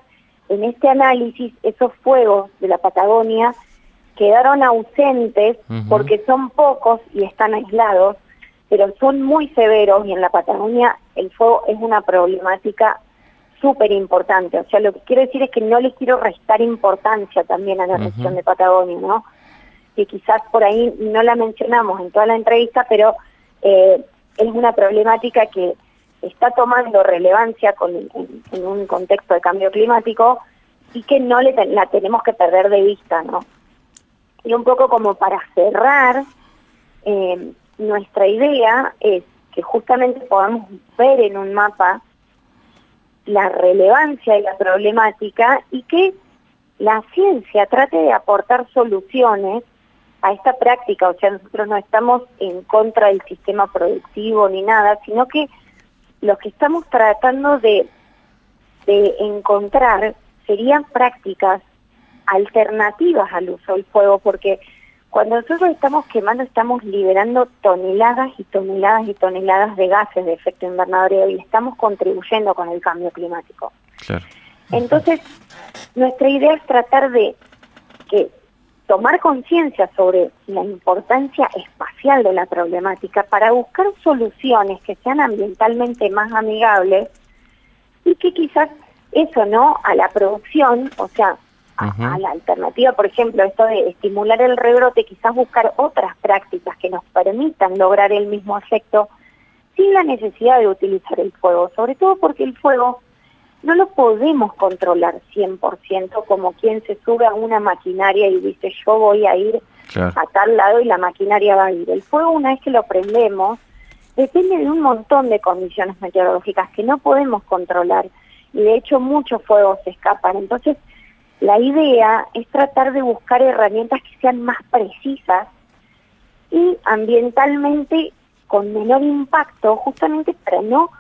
en este análisis esos fuegos de la Patagonia quedaron ausentes porque son pocos y están aislados, pero son muy severos y en la Patagonia el fuego es una problemática súper importante. O sea, lo que quiero decir es que no les quiero restar importancia también a la región de Patagonia, ¿no? Que quizás por ahí no la mencionamos en toda la entrevista, pero eh, es una problemática que está tomando relevancia con- en, un contexto de cambio climático y que no la tenemos que perder de vista, ¿no? Y un poco como para cerrar, eh, nuestra idea es que justamente podamos ver en un mapa la relevancia de la problemática y que la ciencia trate de aportar soluciones a esta práctica. O sea, nosotros no estamos en contra del sistema productivo ni nada, sino que lo que estamos tratando de, de encontrar serían prácticas alternativas al uso del fuego, porque cuando nosotros estamos quemando estamos liberando toneladas y toneladas y toneladas de gases de efecto invernadero y estamos contribuyendo con el cambio climático. Claro. Entonces, nuestra idea es tratar de que tomar conciencia sobre la importancia espacial de la problemática para buscar soluciones que sean ambientalmente más amigables y que quizás eso, ¿no? A la producción, o sea, a la alternativa, por ejemplo, esto de estimular el rebrote, quizás buscar otras prácticas que nos permitan lograr el mismo efecto sin la necesidad de utilizar el fuego, sobre todo porque el fuego no lo podemos controlar 100% como quien se sube a una maquinaria y dice yo voy a ir Claro. a tal lado y la maquinaria va a ir. El fuego una vez que lo prendemos depende de un montón de condiciones meteorológicas que no podemos controlar y de hecho muchos fuegos se escapan. Entonces la idea es tratar de buscar herramientas que sean más precisas y ambientalmente con menor impacto justamente para no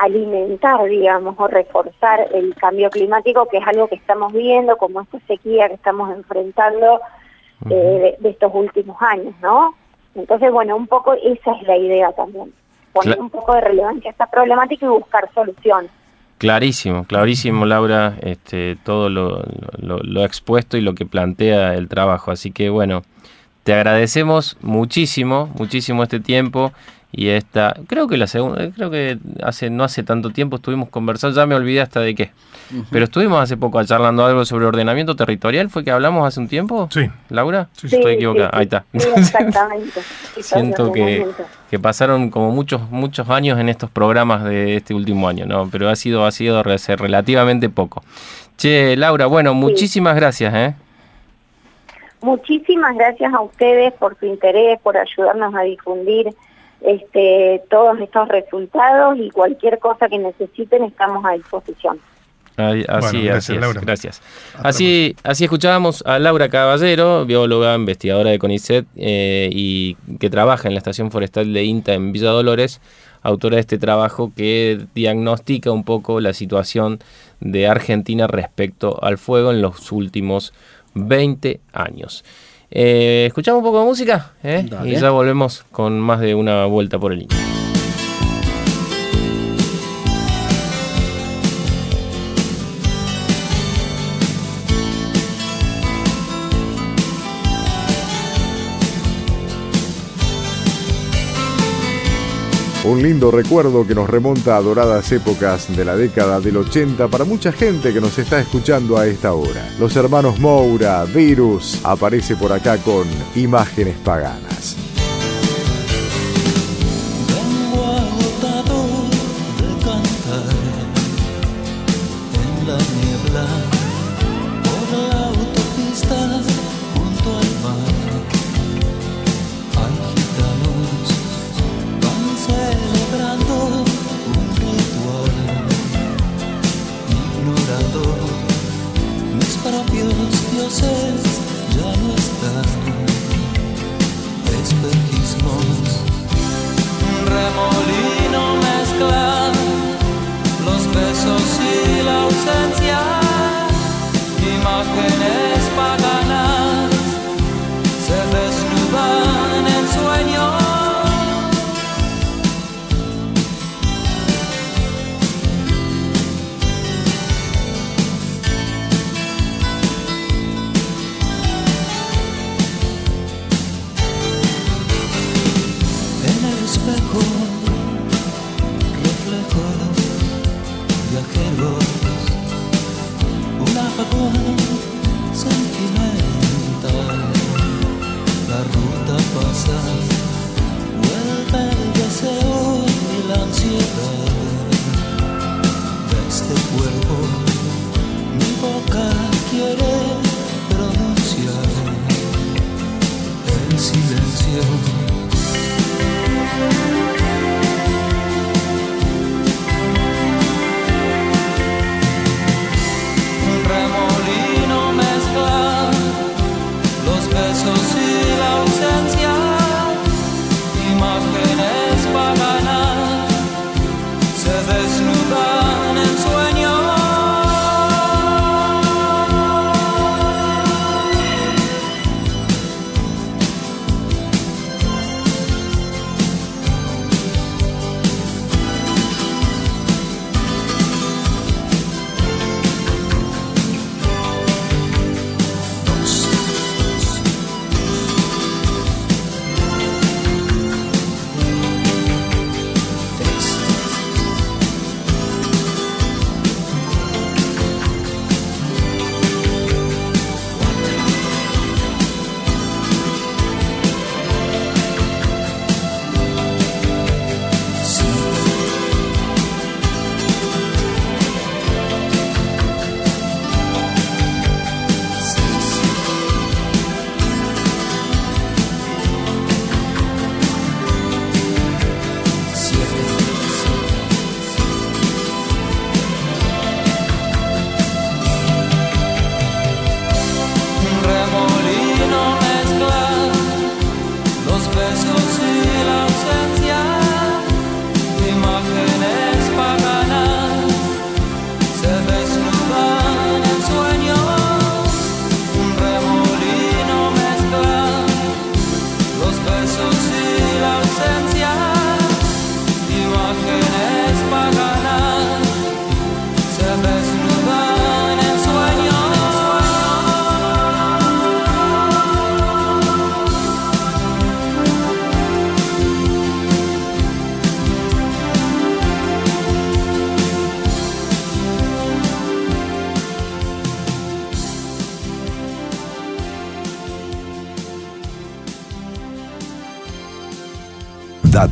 alimentar, digamos, o reforzar el cambio climático, que es algo que estamos viendo, como esta sequía que estamos enfrentando eh, de, de estos últimos años, ¿no? Entonces, bueno, un poco esa es la idea también, poner un poco de relevancia a esta problemática y buscar soluciones. Clarísimo, clarísimo, Laura, este, todo lo, lo- lo expuesto y lo que plantea el trabajo. Así que bueno, te agradecemos muchísimo, muchísimo este tiempo y esta, creo que la segunda, creo que hace no hace tanto tiempo estuvimos conversando, ya me olvidé hasta de qué, pero estuvimos hace poco charlando algo sobre ordenamiento territorial, ¿fue que hablamos hace un tiempo? Sí. Laura, Sí, sí. estoy equivocada, sí, ahí está. Sí, (laughs) exactamente. Siento que, que pasaron como muchos muchos años en estos programas de este último año, ¿no? Pero ha sido ha sido re- relativamente poco. Che, Laura, bueno, muchísimas gracias, ¿eh? Muchísimas gracias a ustedes por su interés, por ayudarnos a difundir este, todos estos resultados y cualquier cosa que necesiten estamos a disposición. Así, Bueno, gracias, así es, Laura. gracias. Así, así escuchábamos a Laura Caballero, bióloga, investigadora de CONICET eh, y que trabaja en la Estación Forestal de INTA en Villa Dolores, autora de este trabajo que diagnostica un poco la situación de Argentina respecto al fuego en los últimos 20 años. Eh, ¿Escuchamos un poco de música? ¿Eh? Y ya volvemos con más de una vuelta por el INTA. Un lindo recuerdo que nos remonta a doradas épocas de la década del 80 para mucha gente que nos está escuchando a esta hora. Los hermanos Moura, Virus, aparece por acá con Imágenes Paganas.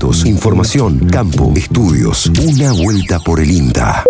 Información, campo, estudios. Una vuelta por el INTA.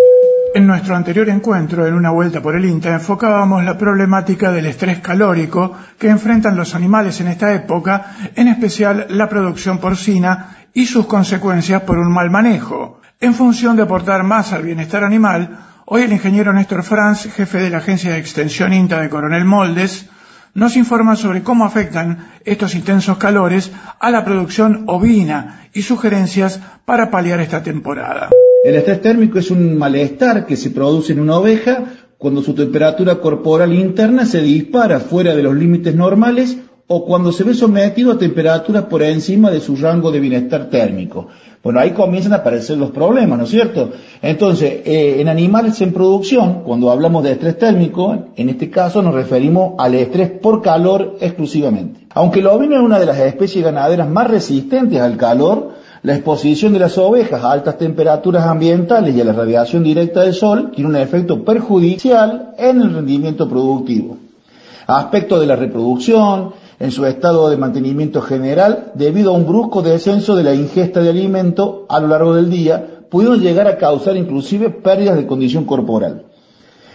En nuestro anterior encuentro, en una vuelta por el INTA, enfocábamos la problemática del estrés calórico que enfrentan los animales en esta época, en especial la producción porcina y sus consecuencias por un mal manejo. En función de aportar más al bienestar animal, hoy el ingeniero Néstor Franz, jefe de la Agencia de Extensión INTA de Coronel Moldes, nos informa sobre cómo afectan estos intensos calores a la producción ovina y sugerencias para paliar esta temporada. El estrés térmico es un malestar que se produce en una oveja cuando su temperatura corporal interna se dispara fuera de los límites normales o cuando se ve sometido a temperaturas por encima de su rango de bienestar térmico. Bueno, ahí comienzan a aparecer los problemas, ¿no es cierto? Entonces, eh, en animales en producción, cuando hablamos de estrés térmico, en este caso nos referimos al estrés por calor exclusivamente. Aunque el ovino es una de las especies ganaderas más resistentes al calor, la exposición de las ovejas a altas temperaturas ambientales y a la radiación directa del sol tiene un efecto perjudicial en el rendimiento productivo. Aspecto de la reproducción, en su estado de mantenimiento general, debido a un brusco descenso de la ingesta de alimento a lo largo del día, pudieron llegar a causar inclusive pérdidas de condición corporal.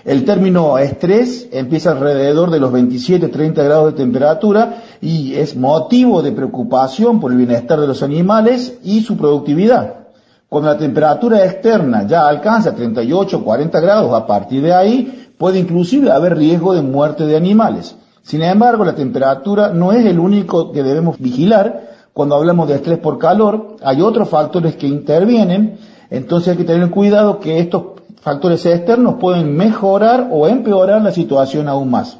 El término estrés empieza alrededor de los 27-30 grados de temperatura y es motivo de preocupación por el bienestar de los animales y su productividad. Cuando la temperatura externa ya alcanza 38-40 grados, a partir de ahí puede inclusive haber riesgo de muerte de animales. Sin embargo, la temperatura no es el único que debemos vigilar. Cuando hablamos de estrés por calor, hay otros factores que intervienen, entonces hay que tener cuidado que estos factores externos pueden mejorar o empeorar la situación aún más.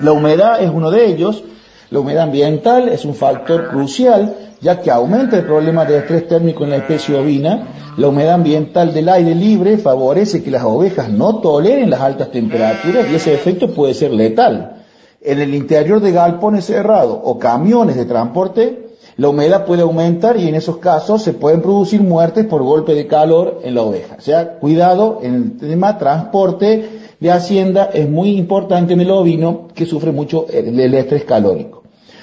La humedad es uno de ellos. La humedad ambiental es un factor crucial ya que aumenta el problema de estrés térmico en la especie ovina. La humedad ambiental del aire libre favorece que las ovejas no toleren las altas temperaturas y ese efecto puede ser letal. En el interior de galpones cerrados o camiones de transporte, la humedad puede aumentar y en esos casos se pueden producir muertes por golpe de calor en la oveja. O sea, cuidado en el tema transporte de hacienda es muy importante en el ovino que sufre mucho el estrés calórico.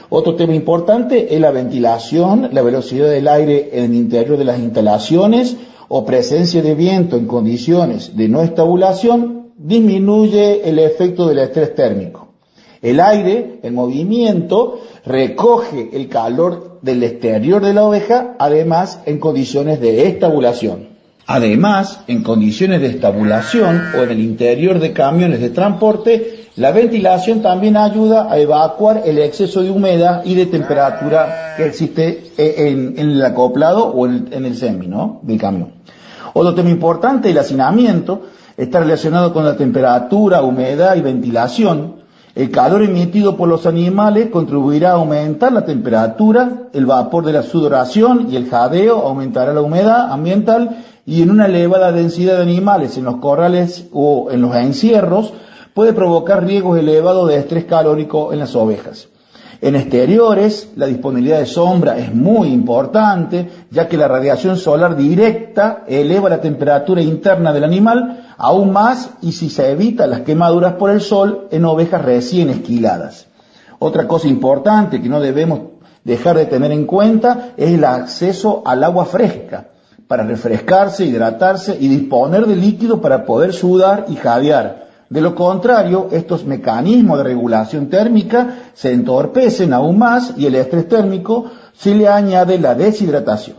Otro tema importante es la ventilación, la velocidad del aire en el interior de las instalaciones o presencia de viento en condiciones de no estabulación disminuye el efecto del estrés térmico. El aire, el movimiento, recoge el calor del exterior de la oveja, además en condiciones de estabulación. Además, en condiciones de estabulación o en el interior de camiones de transporte, la ventilación también ayuda a evacuar el exceso de humedad y de temperatura que existe en, en el acoplado o en, en el semi ¿no? del camión. Otro tema importante, el hacinamiento, está relacionado con la temperatura, humedad y ventilación. El calor emitido por los animales contribuirá a aumentar la temperatura, el vapor de la sudoración y el jadeo aumentará la humedad ambiental y en una elevada densidad de animales en los corrales o en los encierros puede provocar riesgos elevados de estrés calórico en las ovejas. En exteriores, la disponibilidad de sombra es muy importante, ya que la radiación solar directa eleva la temperatura interna del animal aún más y si se evita las quemaduras por el sol en ovejas recién esquiladas. Otra cosa importante que no debemos dejar de tener en cuenta es el acceso al agua fresca para refrescarse, hidratarse y disponer de líquido para poder sudar y jadear. De lo contrario, estos mecanismos de regulación térmica se entorpecen aún más y el estrés térmico se le añade la deshidratación.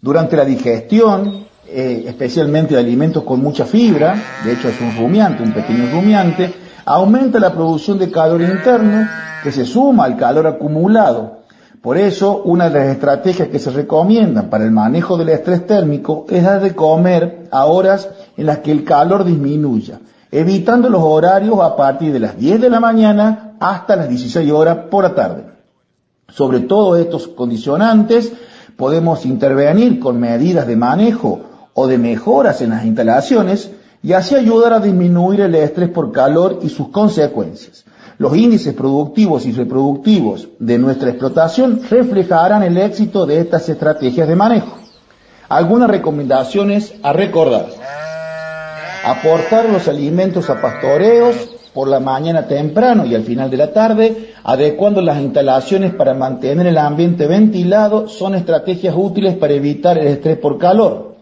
Durante la digestión, eh, especialmente de alimentos con mucha fibra, de hecho es un rumiante, un pequeño rumiante, aumenta la producción de calor interno que se suma al calor acumulado. Por eso, una de las estrategias que se recomiendan para el manejo del estrés térmico es dar de comer a horas en las que el calor disminuya evitando los horarios a partir de las 10 de la mañana hasta las 16 horas por la tarde. Sobre todos estos condicionantes podemos intervenir con medidas de manejo o de mejoras en las instalaciones y así ayudar a disminuir el estrés por calor y sus consecuencias. Los índices productivos y reproductivos de nuestra explotación reflejarán el éxito de estas estrategias de manejo. Algunas recomendaciones a recordar aportar los alimentos a pastoreos por la mañana temprano y al final de la tarde, adecuando las instalaciones para mantener el ambiente ventilado, son estrategias útiles para evitar el estrés por calor.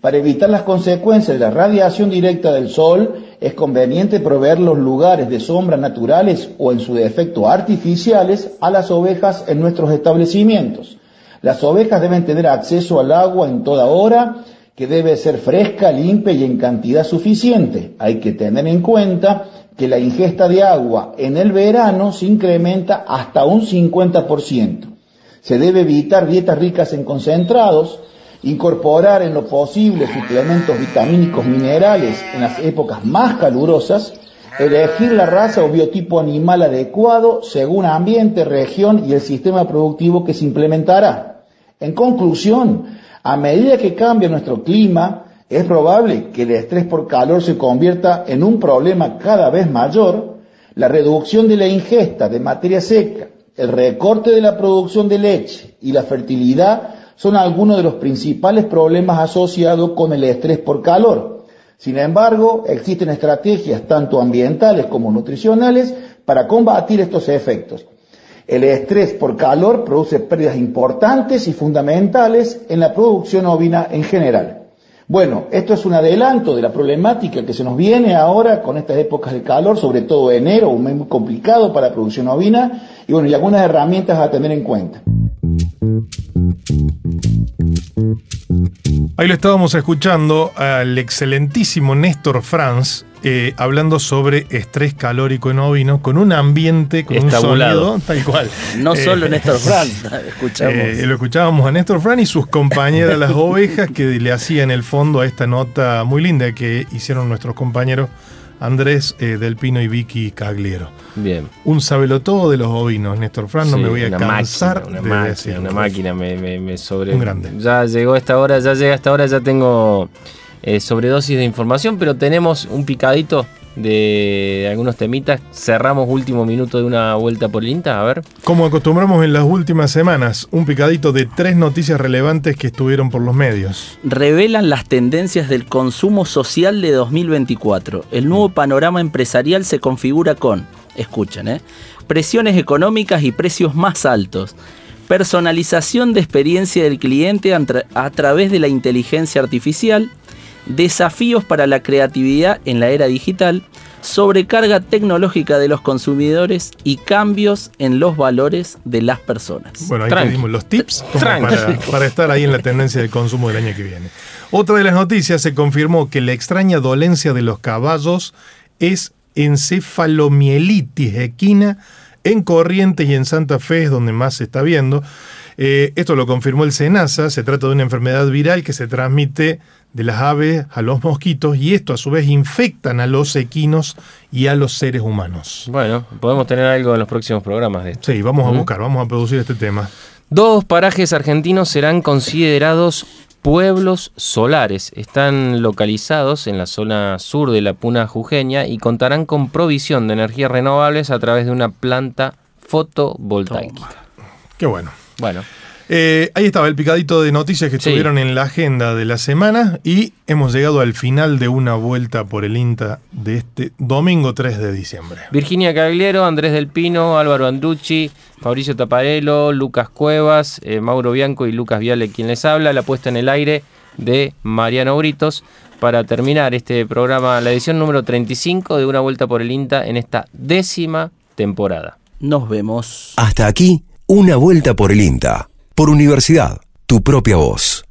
Para evitar las consecuencias de la radiación directa del sol, es conveniente proveer los lugares de sombra naturales o en su defecto artificiales a las ovejas en nuestros establecimientos. Las ovejas deben tener acceso al agua en toda hora que debe ser fresca, limpia y en cantidad suficiente. Hay que tener en cuenta que la ingesta de agua en el verano se incrementa hasta un 50%. Se debe evitar dietas ricas en concentrados, incorporar en lo posible suplementos vitamínicos minerales en las épocas más calurosas, elegir la raza o biotipo animal adecuado según ambiente, región y el sistema productivo que se implementará. En conclusión, a medida que cambia nuestro clima, es probable que el estrés por calor se convierta en un problema cada vez mayor. La reducción de la ingesta de materia seca, el recorte de la producción de leche y la fertilidad son algunos de los principales problemas asociados con el estrés por calor. Sin embargo, existen estrategias tanto ambientales como nutricionales para combatir estos efectos. El estrés por calor produce pérdidas importantes y fundamentales en la producción ovina en general. Bueno, esto es un adelanto de la problemática que se nos viene ahora con estas épocas de calor, sobre todo enero, un mes muy complicado para la producción ovina, y bueno, y algunas herramientas a tener en cuenta. Ahí lo estábamos escuchando al excelentísimo Néstor Franz eh, hablando sobre estrés calórico en ovinos con un ambiente, con Estabulado. un sonido tal cual. No Eh, solo Néstor Frank, (laughs) (laughs) escuchamos. eh, lo escuchábamos a Néstor Fran y sus compañeras las ovejas que le hacían el fondo a esta nota muy linda que hicieron nuestros compañeros Andrés eh, Del Pino y Vicky Cagliero. Bien. Un sabelotodo de los ovinos, Néstor Fran, no Sí, me voy a una cansar máquina, una de máquina, decirlo. una máquina me, me, me sobre. Un grande. Ya llegó esta hora, ya llega esta hora, ya tengo eh, sobredosis de información, pero tenemos un picadito de algunos temitas. Cerramos último minuto de una vuelta por el INTA, a ver. Como acostumbramos en las últimas semanas, un picadito de tres noticias relevantes que estuvieron por los medios. revelan las tendencias del consumo social de 2024. El nuevo panorama empresarial se configura con, escuchen, ¿eh? presiones económicas y precios más altos, personalización de experiencia del cliente a, tra- a través de la inteligencia artificial, desafíos para la creatividad en la era digital, sobrecarga tecnológica de los consumidores y cambios en los valores de las personas. Bueno, ahí te dimos los tips como Tranqui. para, para estar ahí en la tendencia del consumo del año que viene. Otra de las noticias se confirmó que la extraña dolencia de los caballos es encefalomielitis equina en Corrientes y en Santa Fe es donde más se está viendo. Eh, esto lo confirmó el SENASA, se trata de una enfermedad viral que se transmite de las aves a los mosquitos y esto a su vez infectan a los equinos y a los seres humanos. Bueno, podemos tener algo en los próximos programas de esto. Sí, vamos a buscar, vamos a producir este tema. Dos parajes argentinos serán considerados pueblos solares. Están localizados en la zona sur de la Puna Jujeña y contarán con provisión de energías renovables a través de una planta fotovoltaica. Qué bueno. Bueno. Eh, ahí estaba el picadito de noticias que Sí. estuvieron en la agenda de la semana y hemos llegado al final de una vuelta por el INTA de este domingo 3 de diciembre. Virginia Cagliero, Andrés del Pino, Álvaro Anducci, Fabricio Taparello, Lucas Cuevas, eh, Mauro Bianco y Lucas Viale quien les habla, la puesta en el aire de Mariano Britos para terminar este programa, la edición número 35 de Una Vuelta por el INTA en esta décima temporada. Nos vemos. Hasta aquí, una vuelta por el INTA. Por Universidad, tu propia voz.